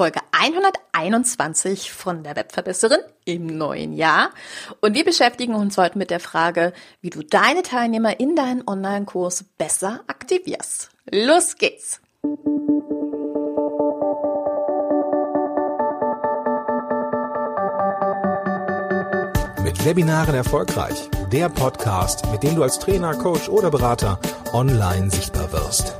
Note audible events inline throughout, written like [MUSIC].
Folge 121 von der Webverbesserin im neuen Jahr. Und wir beschäftigen uns heute mit der Frage, wie du deine Teilnehmer in deinen Online-Kurs besser aktivierst. Los geht's! Mit Webinaren erfolgreich. Der Podcast, mit dem du als Trainer, Coach oder Berater online sichtbar wirst.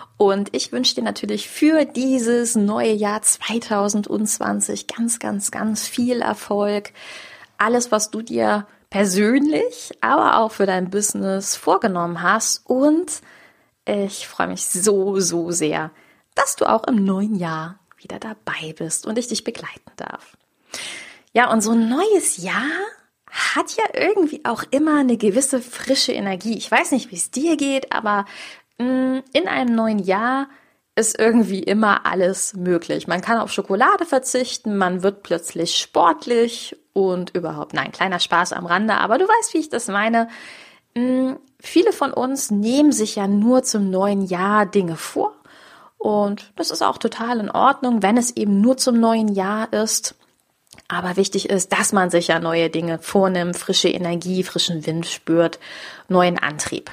Und ich wünsche dir natürlich für dieses neue Jahr 2020 ganz, ganz, ganz viel Erfolg. Alles, was du dir persönlich, aber auch für dein Business vorgenommen hast. Und ich freue mich so, so sehr, dass du auch im neuen Jahr wieder dabei bist und ich dich begleiten darf. Ja, und so ein neues Jahr hat ja irgendwie auch immer eine gewisse frische Energie. Ich weiß nicht, wie es dir geht, aber in einem neuen Jahr ist irgendwie immer alles möglich. Man kann auf Schokolade verzichten, man wird plötzlich sportlich und überhaupt, nein, kleiner Spaß am Rande, aber du weißt, wie ich das meine. Mm, viele von uns nehmen sich ja nur zum neuen Jahr Dinge vor und das ist auch total in Ordnung, wenn es eben nur zum neuen Jahr ist. Aber wichtig ist, dass man sich ja neue Dinge vornimmt, frische Energie, frischen Wind spürt, neuen Antrieb.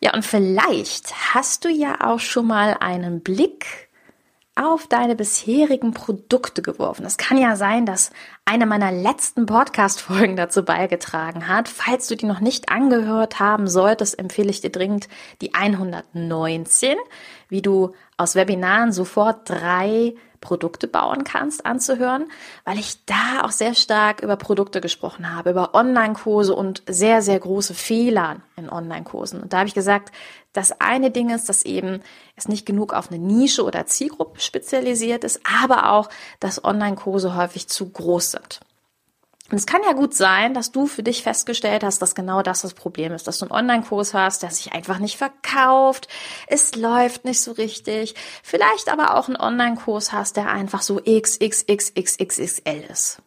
Ja, und vielleicht hast du ja auch schon mal einen Blick auf deine bisherigen Produkte geworfen. Es kann ja sein, dass eine meiner letzten Podcast-Folgen dazu beigetragen hat. Falls du die noch nicht angehört haben solltest, empfehle ich dir dringend die 119, wie du aus Webinaren sofort drei Produkte bauen kannst, anzuhören, weil ich da auch sehr stark über Produkte gesprochen habe, über Online-Kurse und sehr, sehr große Fehler in Online-Kursen. Und da habe ich gesagt, das eine Ding ist, dass eben es nicht genug auf eine Nische oder Zielgruppe spezialisiert ist, aber auch, dass Online-Kurse häufig zu groß sind. Und es kann ja gut sein, dass du für dich festgestellt hast, dass genau das das Problem ist, dass du einen Online-Kurs hast, der sich einfach nicht verkauft, es läuft nicht so richtig, vielleicht aber auch einen Online-Kurs hast, der einfach so XXXXXXL ist.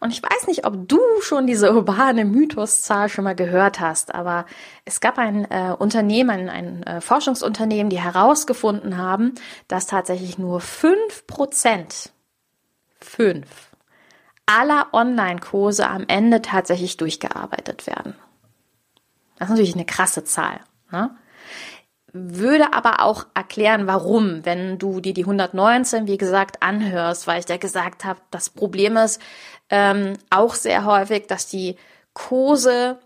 Und ich weiß nicht, ob du schon diese urbane Mythoszahl schon mal gehört hast, aber es gab ein äh, Unternehmen, ein äh, Forschungsunternehmen, die herausgefunden haben, dass tatsächlich nur fünf Prozent, fünf aller Online-Kurse am Ende tatsächlich durchgearbeitet werden. Das ist natürlich eine krasse Zahl. Ne? Würde aber auch erklären, warum, wenn du dir die 119, wie gesagt, anhörst, weil ich dir gesagt habe, das Problem ist ähm, auch sehr häufig, dass die Kurse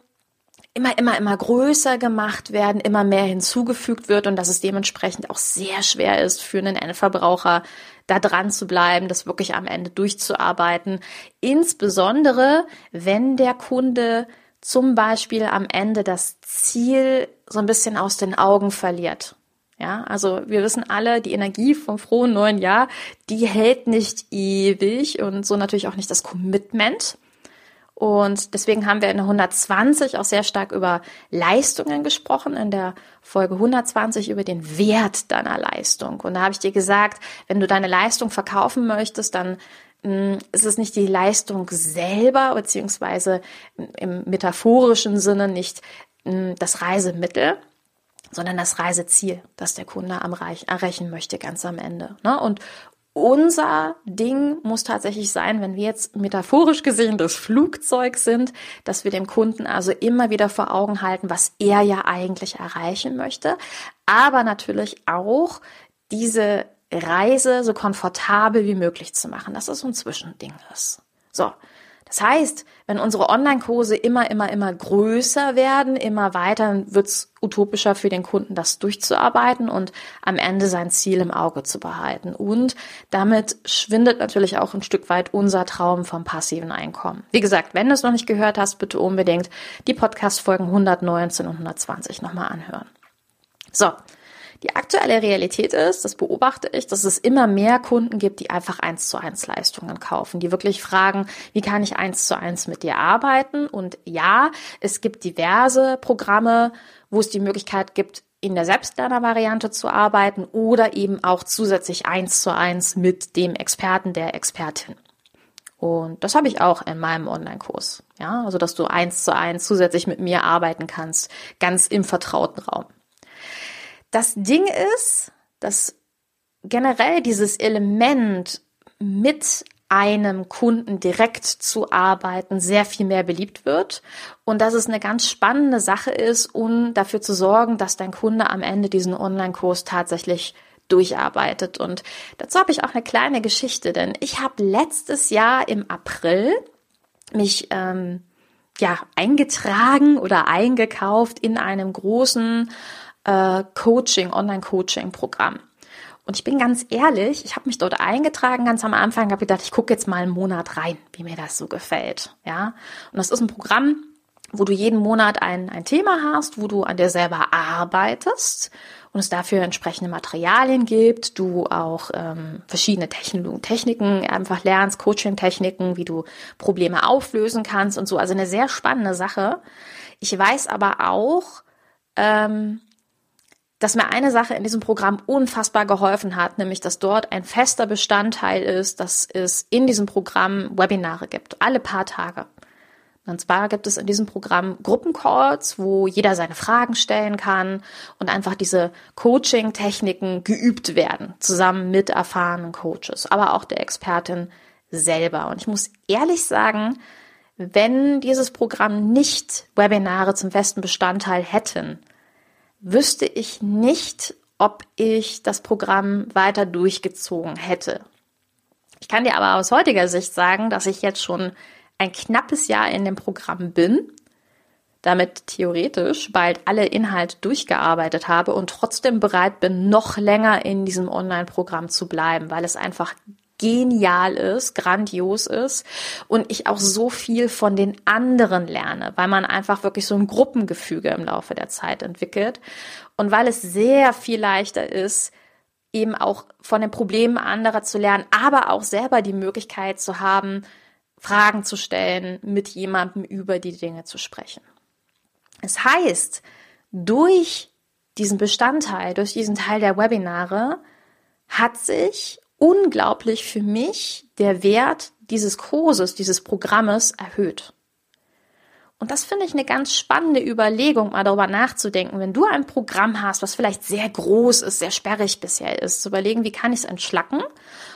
immer, immer, immer größer gemacht werden, immer mehr hinzugefügt wird und dass es dementsprechend auch sehr schwer ist für einen Endverbraucher, da dran zu bleiben, das wirklich am Ende durchzuarbeiten. Insbesondere, wenn der Kunde zum Beispiel am Ende das Ziel so ein bisschen aus den Augen verliert. Ja, also wir wissen alle, die Energie vom frohen neuen Jahr, die hält nicht ewig und so natürlich auch nicht das Commitment. Und deswegen haben wir in der 120 auch sehr stark über Leistungen gesprochen, in der Folge 120 über den Wert deiner Leistung. Und da habe ich dir gesagt, wenn du deine Leistung verkaufen möchtest, dann hm, ist es nicht die Leistung selber, beziehungsweise im metaphorischen Sinne nicht hm, das Reisemittel, sondern das Reiseziel, das der Kunde am Reich, erreichen möchte ganz am Ende. Ne? Und unser Ding muss tatsächlich sein, wenn wir jetzt metaphorisch gesehen das Flugzeug sind, dass wir dem Kunden also immer wieder vor Augen halten, was er ja eigentlich erreichen möchte, aber natürlich auch diese Reise so komfortabel wie möglich zu machen, dass es so ein Zwischending ist. So, das heißt, wenn unsere Online-Kurse immer, immer, immer größer werden, immer weiter, wird es utopischer für den Kunden, das durchzuarbeiten und am Ende sein Ziel im Auge zu behalten. Und damit schwindet natürlich auch ein Stück weit unser Traum vom passiven Einkommen. Wie gesagt, wenn du es noch nicht gehört hast, bitte unbedingt die Podcast-Folgen 119 und 120 nochmal anhören. So, Die aktuelle Realität ist, das beobachte ich, dass es immer mehr Kunden gibt, die einfach eins zu eins Leistungen kaufen, die wirklich fragen, wie kann ich eins zu eins mit dir arbeiten? Und ja, es gibt diverse Programme, wo es die Möglichkeit gibt, in der Selbstlerner-Variante zu arbeiten oder eben auch zusätzlich eins zu eins mit dem Experten, der Expertin. Und das habe ich auch in meinem Online-Kurs. Ja, also dass du eins zu eins zusätzlich mit mir arbeiten kannst, ganz im vertrauten Raum. Das Ding ist, dass generell dieses Element mit einem Kunden direkt zu arbeiten sehr viel mehr beliebt wird und dass es eine ganz spannende Sache ist, um dafür zu sorgen, dass dein Kunde am Ende diesen Online-Kurs tatsächlich durcharbeitet. Und dazu habe ich auch eine kleine Geschichte, denn ich habe letztes Jahr im April mich ähm, ja eingetragen oder eingekauft in einem großen äh, Coaching, Online-Coaching-Programm. Und ich bin ganz ehrlich, ich habe mich dort eingetragen ganz am Anfang, habe gedacht, ich gucke jetzt mal einen Monat rein, wie mir das so gefällt. Ja, und das ist ein Programm, wo du jeden Monat ein, ein Thema hast, wo du an dir selber arbeitest und es dafür entsprechende Materialien gibt, du auch ähm, verschiedene Techn Techniken einfach lernst, Coaching-Techniken, wie du Probleme auflösen kannst und so. Also eine sehr spannende Sache. Ich weiß aber auch, ähm, dass mir eine Sache in diesem Programm unfassbar geholfen hat, nämlich dass dort ein fester Bestandteil ist, dass es in diesem Programm Webinare gibt, alle paar Tage. Und zwar gibt es in diesem Programm Gruppencalls, wo jeder seine Fragen stellen kann und einfach diese Coaching-Techniken geübt werden, zusammen mit erfahrenen Coaches, aber auch der Expertin selber. Und ich muss ehrlich sagen, wenn dieses Programm nicht Webinare zum festen Bestandteil hätten, wüsste ich nicht, ob ich das Programm weiter durchgezogen hätte. Ich kann dir aber aus heutiger Sicht sagen, dass ich jetzt schon ein knappes Jahr in dem Programm bin, damit theoretisch bald alle Inhalte durchgearbeitet habe und trotzdem bereit bin, noch länger in diesem Online-Programm zu bleiben, weil es einfach genial ist, grandios ist und ich auch so viel von den anderen lerne, weil man einfach wirklich so ein Gruppengefüge im Laufe der Zeit entwickelt und weil es sehr viel leichter ist, eben auch von den Problemen anderer zu lernen, aber auch selber die Möglichkeit zu haben, Fragen zu stellen, mit jemandem über die Dinge zu sprechen. Es heißt, durch diesen Bestandteil, durch diesen Teil der Webinare hat sich unglaublich für mich der Wert dieses Kurses, dieses Programmes erhöht. Und das finde ich eine ganz spannende Überlegung, mal darüber nachzudenken, wenn du ein Programm hast, was vielleicht sehr groß ist, sehr sperrig bisher ist, zu überlegen, wie kann ich es entschlacken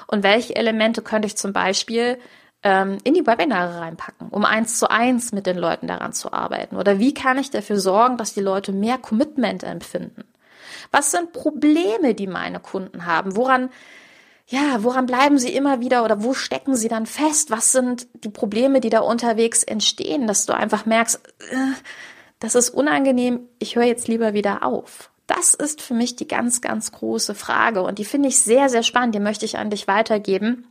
und welche Elemente könnte ich zum Beispiel ähm, in die Webinare reinpacken, um eins zu eins mit den Leuten daran zu arbeiten? Oder wie kann ich dafür sorgen, dass die Leute mehr Commitment empfinden? Was sind Probleme, die meine Kunden haben? Woran ja, woran bleiben sie immer wieder oder wo stecken sie dann fest? Was sind die Probleme, die da unterwegs entstehen, dass du einfach merkst, äh, das ist unangenehm, ich höre jetzt lieber wieder auf. Das ist für mich die ganz, ganz große Frage und die finde ich sehr, sehr spannend, die möchte ich an dich weitergeben.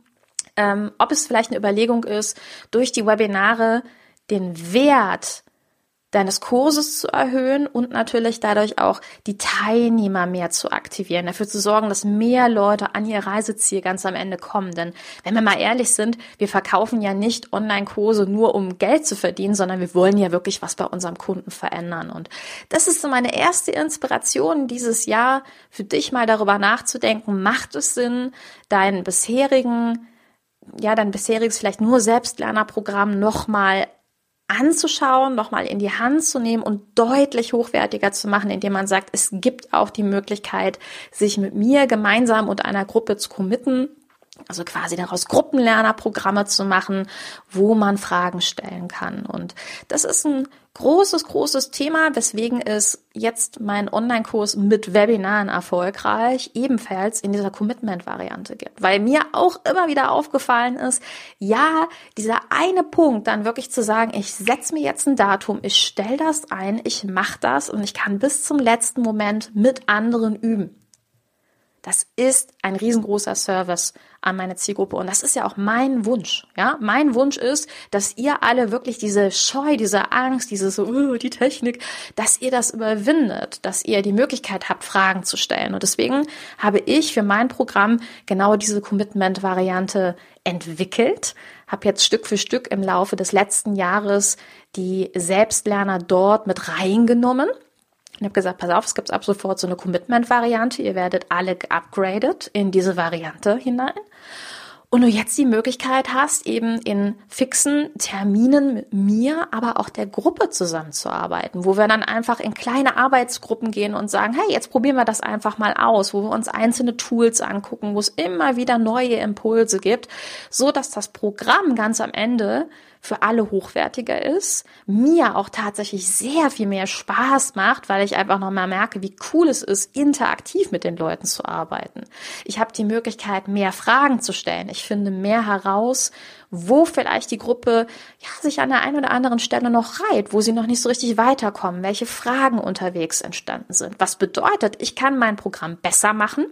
Ähm, ob es vielleicht eine Überlegung ist, durch die Webinare den Wert deines Kurses zu erhöhen und natürlich dadurch auch die Teilnehmer mehr zu aktivieren, dafür zu sorgen, dass mehr Leute an ihr Reiseziel ganz am Ende kommen. Denn wenn wir mal ehrlich sind, wir verkaufen ja nicht Online-Kurse nur um Geld zu verdienen, sondern wir wollen ja wirklich was bei unserem Kunden verändern. Und das ist so meine erste Inspiration dieses Jahr, für dich mal darüber nachzudenken, macht es Sinn, deinen bisherigen ja, dein bisheriges vielleicht nur Selbstlernerprogramm nochmal anzuschauen, nochmal in die Hand zu nehmen und deutlich hochwertiger zu machen, indem man sagt, es gibt auch die Möglichkeit, sich mit mir gemeinsam und einer Gruppe zu committen, also quasi daraus Gruppenlernerprogramme zu machen, wo man Fragen stellen kann. Und das ist ein großes, großes Thema, weswegen es jetzt mein Online-Kurs mit Webinaren erfolgreich ebenfalls in dieser Commitment-Variante gibt. Weil mir auch immer wieder aufgefallen ist, ja, dieser eine Punkt, dann wirklich zu sagen, ich setze mir jetzt ein Datum, ich stelle das ein, ich mache das und ich kann bis zum letzten Moment mit anderen üben Das ist ein riesengroßer Service an meine Zielgruppe. Und das ist ja auch mein Wunsch. Ja, mein Wunsch ist, dass ihr alle wirklich diese Scheu, diese Angst, diese so, uh, die Technik, dass ihr das überwindet, dass ihr die Möglichkeit habt, Fragen zu stellen. Und deswegen habe ich für mein Programm genau diese Commitment-Variante entwickelt, habe jetzt Stück für Stück im Laufe des letzten Jahres die Selbstlerner dort mit reingenommen ich habe gesagt, pass auf, es gibt ab sofort so eine Commitment-Variante. Ihr werdet alle geupgradet in diese Variante hinein. Und du jetzt die Möglichkeit hast, eben in fixen Terminen mit mir, aber auch der Gruppe zusammenzuarbeiten, wo wir dann einfach in kleine Arbeitsgruppen gehen und sagen, hey, jetzt probieren wir das einfach mal aus, wo wir uns einzelne Tools angucken, wo es immer wieder neue Impulse gibt, so dass das Programm ganz am Ende für alle hochwertiger ist, mir auch tatsächlich sehr viel mehr Spaß macht, weil ich einfach nochmal merke, wie cool es ist, interaktiv mit den Leuten zu arbeiten. Ich habe die Möglichkeit, mehr Fragen zu stellen. Ich finde mehr heraus, wo vielleicht die Gruppe ja, sich an der einen oder anderen Stelle noch reiht, wo sie noch nicht so richtig weiterkommen, welche Fragen unterwegs entstanden sind. Was bedeutet, ich kann mein Programm besser machen,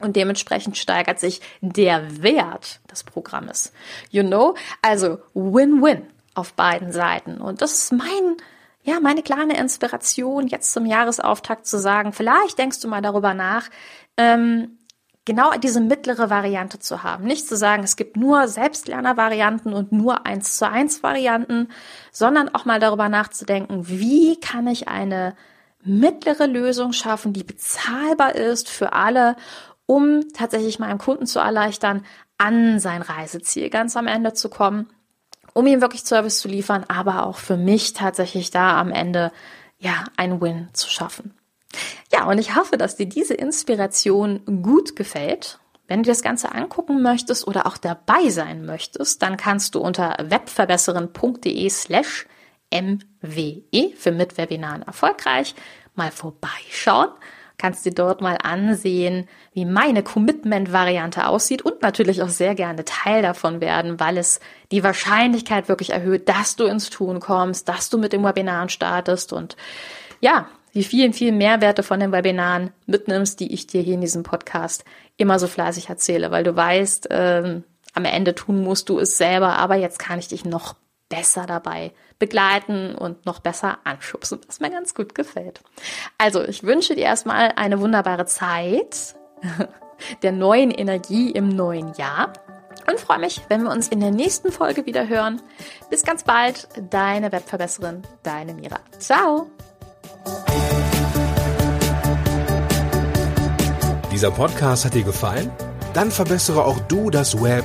und dementsprechend steigert sich der Wert des Programmes. You know? Also Win-Win auf beiden Seiten. Und das ist mein, ja, meine kleine Inspiration jetzt zum Jahresauftakt zu sagen, vielleicht denkst du mal darüber nach, ähm, genau diese mittlere Variante zu haben. Nicht zu sagen, es gibt nur Selbstlerner-Varianten und nur eins zu eins Varianten, sondern auch mal darüber nachzudenken, wie kann ich eine mittlere Lösung schaffen, die bezahlbar ist für alle um tatsächlich meinem Kunden zu erleichtern, an sein Reiseziel ganz am Ende zu kommen, um ihm wirklich Service zu liefern, aber auch für mich tatsächlich da am Ende ja ein Win zu schaffen. Ja, und ich hoffe, dass dir diese Inspiration gut gefällt. Wenn du das Ganze angucken möchtest oder auch dabei sein möchtest, dann kannst du unter webverbesseren.de slash MWE für Mitwebinaren erfolgreich mal vorbeischauen kannst dir dort mal ansehen, wie meine Commitment-Variante aussieht und natürlich auch sehr gerne Teil davon werden, weil es die Wahrscheinlichkeit wirklich erhöht, dass du ins Tun kommst, dass du mit dem Webinaren startest und ja, die vielen, vielen Mehrwerte von den Webinaren mitnimmst, die ich dir hier in diesem Podcast immer so fleißig erzähle, weil du weißt, ähm, am Ende tun musst du es selber, aber jetzt kann ich dich noch besser dabei begleiten und noch besser anschubsen, was mir ganz gut gefällt. Also, ich wünsche dir erstmal eine wunderbare Zeit [LAUGHS] der neuen Energie im neuen Jahr und freue mich, wenn wir uns in der nächsten Folge wieder hören. Bis ganz bald, deine Webverbesserin, deine Mira. Ciao! Dieser Podcast hat dir gefallen? Dann verbessere auch du das Web